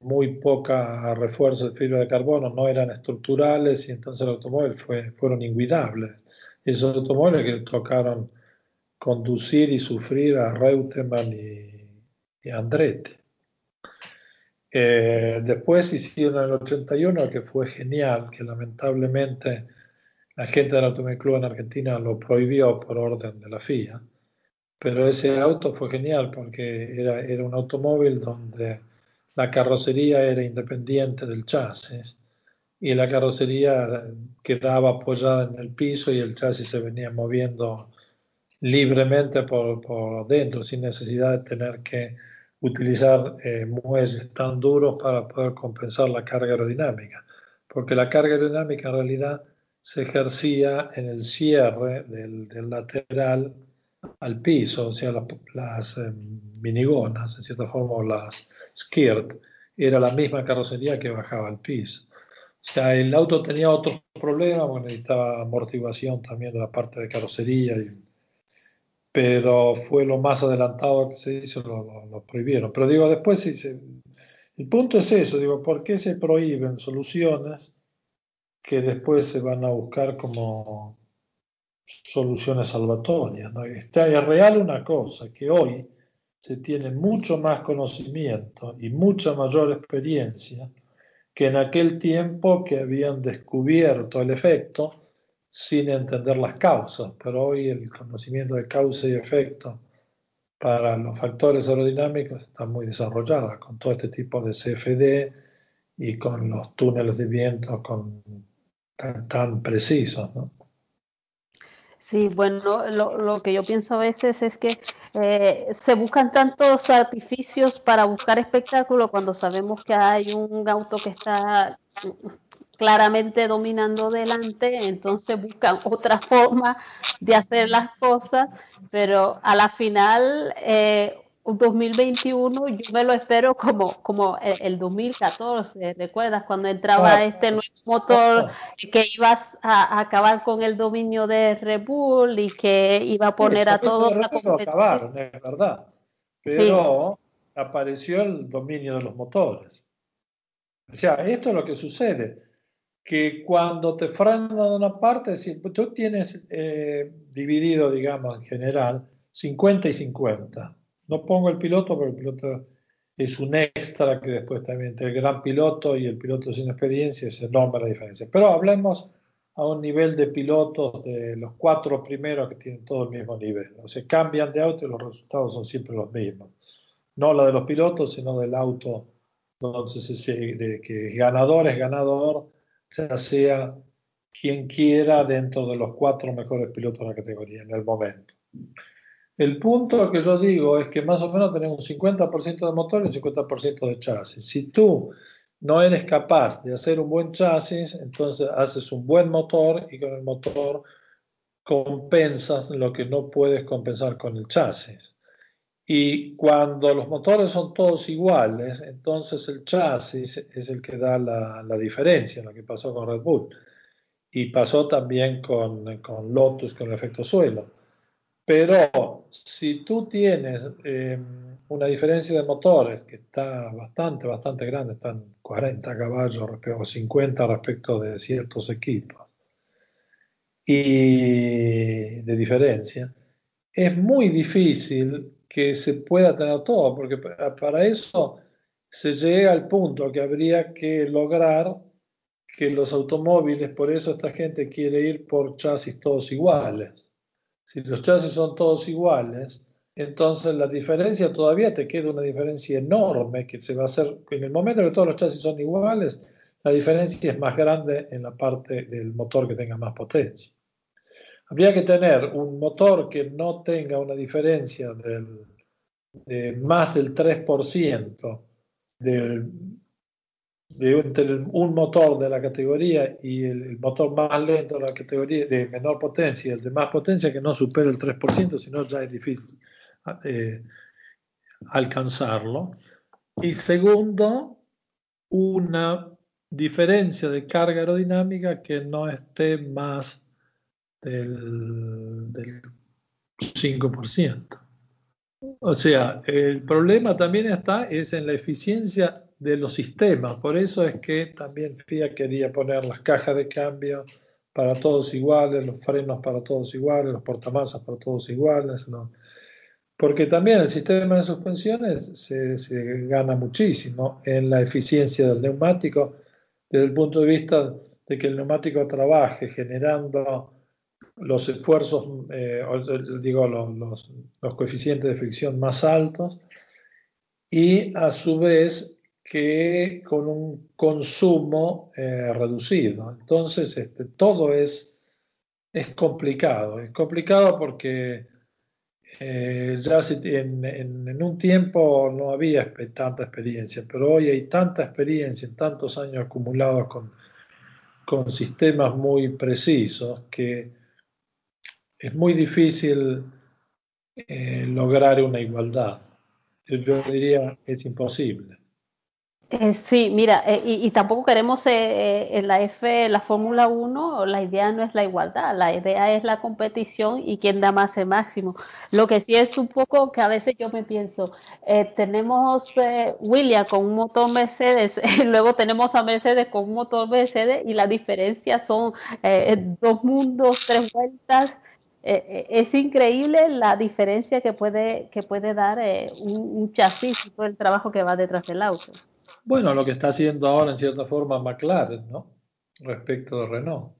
muy poca refuerzo de fibra de carbono, no eran estructurales y entonces el automóvil fue, fueron inguidables. Esos automóviles que tocaron conducir y sufrir a Reutemann y, Andretti. Eh, después hicieron el 81, que fue genial, que lamentablemente la gente del Automóvil Club en Argentina lo prohibió por orden de la FIA, pero ese auto fue genial porque era, era un automóvil donde la carrocería era independiente del chasis y la carrocería quedaba apoyada en el piso y el chasis se venía moviendo libremente por, por dentro sin necesidad de tener que utilizar eh, muelles tan duros para poder compensar la carga aerodinámica, porque la carga aerodinámica en realidad se ejercía en el cierre del, lateral al piso, o sea, las eh, minigonas, en cierta forma, las skirt, era la misma carrocería que bajaba al piso. O sea, el auto tenía otros problemas, bueno, necesitaba amortiguación también de la parte de carrocería, pero fue lo más adelantado que se hizo, lo, prohibieron. Pero digo, después, sí el punto es eso, digo, ¿por qué se prohíben soluciones? Que después se van a buscar como soluciones salvatorias. Está, es real una cosa, que hoy se tiene mucho más conocimiento y mucha mayor experiencia que en aquel tiempo que habían descubierto el efecto sin entender las causas, pero hoy el conocimiento de causa y efecto para los factores aerodinámicos está muy desarrollado con todo este tipo de CFD y con los túneles de viento, con tan, precisos, ¿no? Sí, bueno, lo, que yo pienso a veces es que eh, se buscan tantos artificios para buscar espectáculo cuando sabemos que hay un auto que está claramente dominando delante, entonces buscan otra forma de hacer las cosas, pero a la final eh, 2021 yo me lo espero como, como el, 2014, ¿recuerdas? Cuando entraba este nuevo motor que ibas a, acabar con el dominio de Red Bull y que iba a poner a todos a competir. acabaron, es verdad, pero apareció el dominio de los motores. O sea, esto es lo que sucede, que cuando te frenan de una parte, si tú tienes eh, dividido, digamos, en general, 50 y 50 no pongo el piloto porque el piloto es un extra que después también entre el gran piloto y el piloto sin experiencia es enorme la diferencia. Pero hablemos a un nivel de pilotos de los cuatro primeros que tienen todo el mismo nivel. O sea, cambian de auto y los resultados son siempre los mismos. No la de los pilotos, sino del auto. Entonces, de que ganador es ganador, ya sea quien quiera dentro de los cuatro mejores pilotos de la categoría en el momento. El punto que yo digo es que más o menos tenemos un 50% de motor y un 50% de chasis. Si tú no eres capaz de hacer un buen chasis, entonces haces un buen motor y con el motor compensas lo que no puedes compensar con el chasis. Y cuando los motores son todos iguales, entonces el chasis es el que da la, diferencia, lo que pasó con Red Bull. Y pasó también con, con Lotus, con el efecto suelo. Pero si tú tienes eh, una diferencia de motores que está bastante, bastante grande, están 40 caballos respecto, 50 respecto de ciertos equipos, y de diferencia, es muy difícil que se pueda tener todo, porque para eso se llega al punto que habría que lograr que los automóviles, por eso esta gente quiere ir por chasis todos iguales si los chasis son todos iguales, entonces la diferencia todavía te queda una diferencia enorme que se va a hacer en el momento que todos los chasis son iguales, la diferencia es más grande en la parte del motor que tenga más potencia. Habría que tener un motor que no tenga una diferencia de más del 3% del, de un, motor de la categoría y el, motor más lento de la categoría de menor potencia y el de más potencia que no supera el 3%, sino ya es difícil eh, alcanzarlo. Y segundo, una diferencia de carga aerodinámica que no esté más del, del 5%. O sea, el problema también está es en la eficiencia de los sistemas. Por eso es que también FIA quería poner las cajas de cambio para todos iguales, los frenos para todos iguales, los portamasas para todos iguales. ¿no? Porque también el sistema de suspensiones se, se, gana muchísimo en la eficiencia del neumático desde el punto de vista de que el neumático trabaje generando los esfuerzos, eh, digo, los, los, los coeficientes de fricción más altos y a su vez que con un consumo eh, reducido. Entonces, este, todo es, es complicado. Es complicado porque eh, ya en, un tiempo no había tanta experiencia, pero hoy hay tanta experiencia, en tantos años acumulados con, con sistemas muy precisos, que es muy difícil eh, lograr una igualdad. Yo diría que es imposible. Eh, sí, mira, eh, y, tampoco queremos eh, en la F, la Fórmula 1, la idea no es la igualdad, la idea es la competición y quién da más el máximo. Lo que sí es un poco que a veces yo me pienso, tenemos William con un motor Mercedes, luego tenemos a Mercedes con un motor Mercedes y la diferencia son dos mundos, tres vueltas. es increíble la diferencia que puede, que puede dar un, un chasis y todo el trabajo que va detrás del auto. Bueno, lo que está haciendo ahora en cierta forma McLaren, ¿no? Respecto de Renault.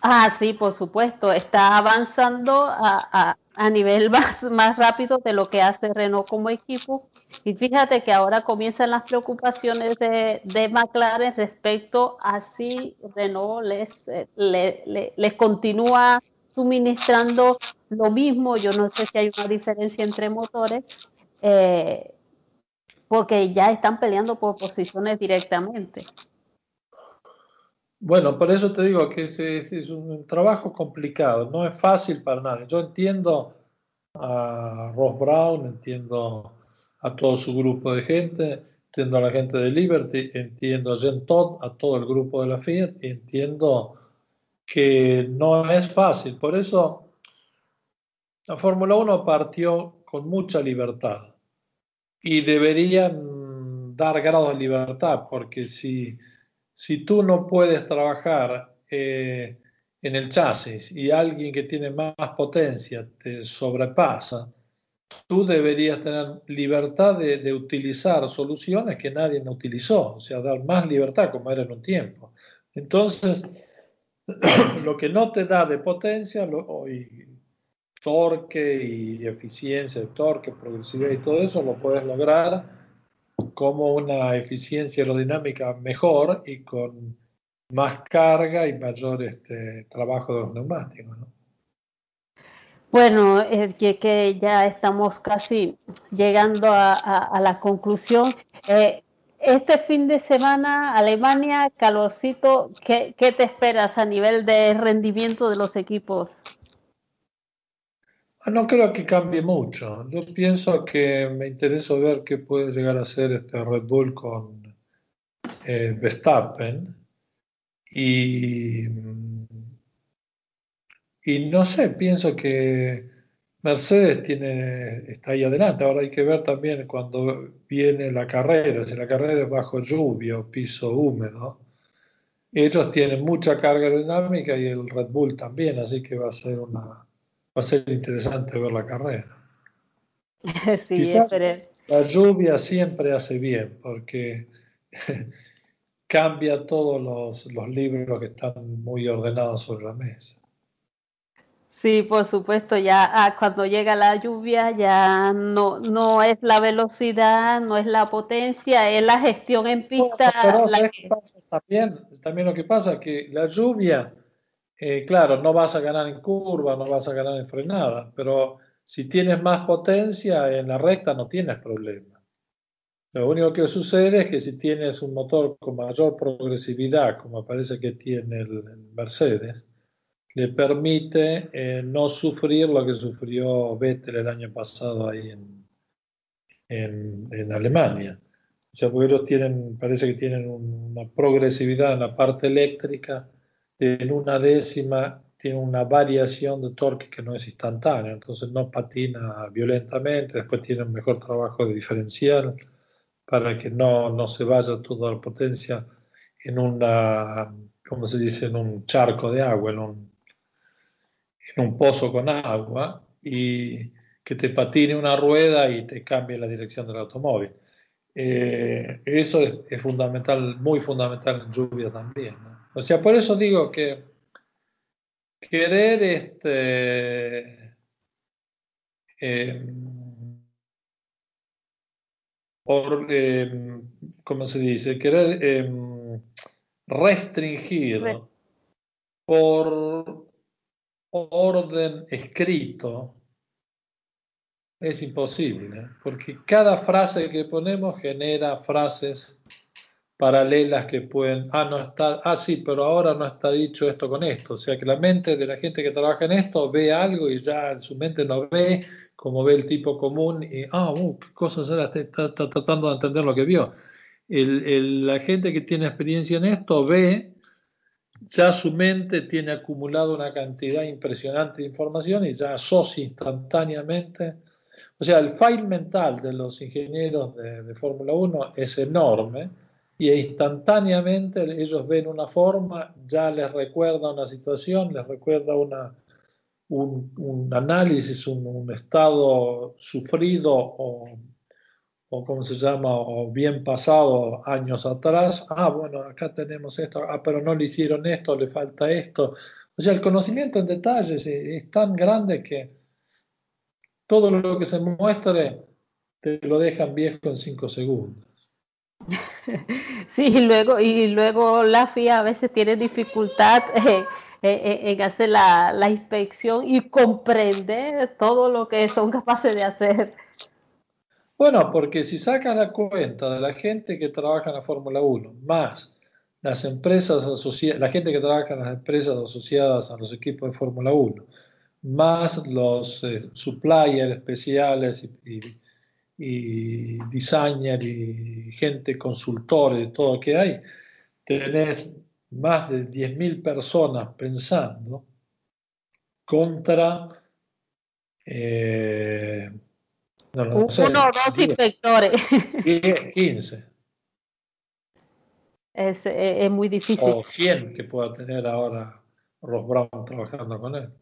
Ah, sí, por supuesto. Está avanzando a, nivel más, más rápido de lo que hace Renault como equipo. Y fíjate que ahora comienzan las preocupaciones de, de McLaren respecto a si Renault les, eh, les continúa suministrando lo mismo. Yo no sé si hay una diferencia entre motores, eh, porque ya están peleando por posiciones directamente. Bueno, por eso te digo que es, un trabajo complicado, no es fácil para nadie. Yo entiendo a Ross Brown, entiendo a todo su grupo de gente, entiendo a la gente de Liberty, entiendo a Jen Todd, a todo el grupo de la Fiat, y entiendo que no es fácil. Por eso la Fórmula 1 partió con mucha libertad y deberían dar grados de libertad, porque si, si tú no puedes trabajar eh, en el chasis y alguien que tiene más potencia te sobrepasa, tú deberías tener libertad de, utilizar soluciones que nadie no utilizó, o sea, dar más libertad como era en un tiempo. Entonces, lo que no te da de potencia, lo, y torque y eficiencia de torque, progresividad y todo eso, lo puedes lograr como una eficiencia aerodinámica mejor y con más carga y mayor este, trabajo de los neumáticos. ¿no? Bueno, es que, ya estamos casi llegando a, la conclusión. Eh, este fin de semana, Alemania, calorcito, ¿qué, te esperas a nivel de rendimiento de los equipos? Ah, no creo que cambie mucho. Yo pienso que me interesa ver qué puede llegar a ser este Red con eh, Verstappen. Y y no sé, pienso que Mercedes tiene, está ahí adelante. Ahora hay que ver también cuando viene la carrera, si la carrera es bajo lluvia o piso húmedo. Ellos tienen mucha carga aerodinámica y el Red Bull también, así que va a ser una va a ser interesante ver la carrera. Sí, Quizás la lluvia siempre hace bien porque cambia todos los, los libros que están muy ordenados sobre la mesa. Sí, por supuesto, ya ah, cuando llega la lluvia ya no, no es la velocidad, no es la potencia, es la gestión en pista. pero También, también lo que pasa que la lluvia, eh, claro, no vas a ganar en curva, no vas a ganar en frenada, pero si tienes más potencia en la recta no tienes problema. Lo único que sucede es que si tienes un motor con mayor progresividad, como parece que tiene el Mercedes, le permite eh, no sufrir lo que sufrió Vettel el año pasado ahí en, en, Alemania. O sea, porque ellos tienen, parece que tienen una progresividad en la parte eléctrica, en una décima tiene una variación de torque que no es instantánea, entonces no patina violentamente, después tiene un mejor trabajo de diferencial para que no, no se vaya toda la potencia en una, ¿cómo se dice?, en un charco de agua, en un, en un pozo con agua y que te patine una rueda y te cambie la dirección del automóvil. Eh, eso es, fundamental, muy fundamental en lluvia también. O sea, por eso digo que querer este, em, por, em, ¿cómo se dice? Querer em, restringir por orden escrito es imposible, porque cada frase que ponemos genera frases paralelas que pueden, ah, no está, ah, sí, pero ahora no está dicho esto con esto. O sea que la mente de la gente que trabaja en esto ve algo y ya su mente no ve como ve el tipo común y, ah, uh, qué cosa será, está, tratando de entender lo que vio. la gente que tiene experiencia en esto ve ya su mente tiene acumulado una cantidad impresionante de información y ya asocia instantáneamente. O sea, el file mental de los ingenieros de, Fórmula 1 es enorme y instantáneamente ellos ven una forma, ya les recuerda una situación, les recuerda una, un, análisis, un, estado sufrido o o como se llama, o bien pasado años atrás, ah, bueno, acá tenemos esto, ah, pero no le hicieron esto, le falta esto. O sea, el conocimiento en detalles es, tan grande que todo lo que se muestre te lo dejan viejo en cinco segundos. Sí, y luego, y luego la FIA a veces tiene dificultad eh, en, hacer la, la, inspección y comprender todo lo que son capaces de hacer. Bueno, porque si sacas la cuenta de la gente que trabaja en la Fórmula 1, más las empresas asociadas, la gente que trabaja en las empresas asociadas a los equipos de Fórmula 1, más los eh, suppliers especiales y, designers y gente consultores, de todo que hay, tenés más de 10.000 personas pensando contra... Eh, uno o dos inspectores. 15. Es, es, muy difícil. O 100 que pueda tener ahora Ross Brown trabajando con él.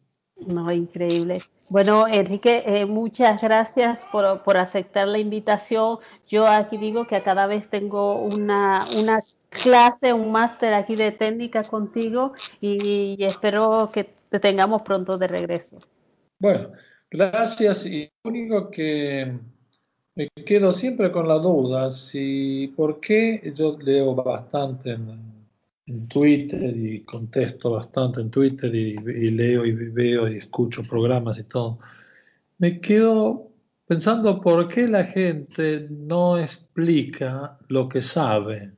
No, increíble. Bueno, Enrique, eh, muchas gracias por, por, aceptar la invitación. Yo aquí digo que cada vez tengo una, una clase, un máster aquí de técnica contigo y, espero que te tengamos pronto de regreso. Bueno, gracias. Y lo único que me quedo siempre con la duda, si por qué yo leo bastante en en Twitter y contesto bastante en Twitter y, leo y veo y escucho programas y todo, me quedo pensando por qué la gente no explica lo que sabe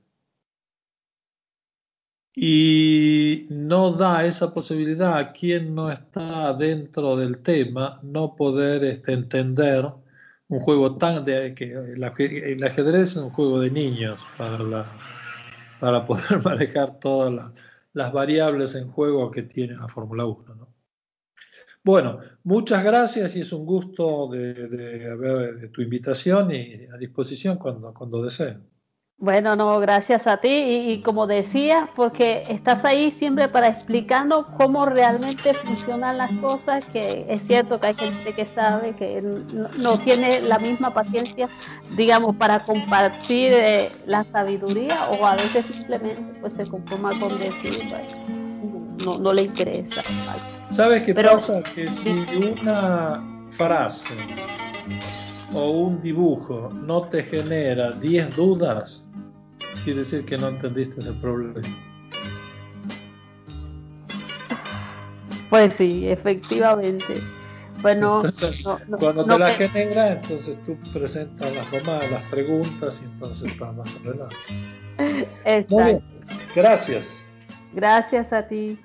y no da esa posibilidad a quien no está dentro del tema no poder este, entender un juego tan de que el ajedrez es un juego de niños para la, para poder manejar todas las, variables en juego que tiene la Fórmula 1. Bueno, muchas gracias y es un gusto de, tu invitación y a disposición cuando, cuando deseen. Bueno, no, gracias a ti y, como decía, porque estás ahí siempre para explicarnos cómo realmente funcionan las cosas, que es cierto que hay gente que sabe que no, tiene la misma paciencia, digamos, para compartir eh, la sabiduría o a veces simplemente pues se conforma con decir, no, no, le interesa. ¿Sabes qué pasa? Que si una frase o un dibujo no te genera 10 dudas, quiere decir que no entendiste ese problema. Pues sí, efectivamente. Bueno, cuando te la genera, entonces tú presentas las, las preguntas y entonces va más adelante. Exacto. Gracias. Gracias a ti.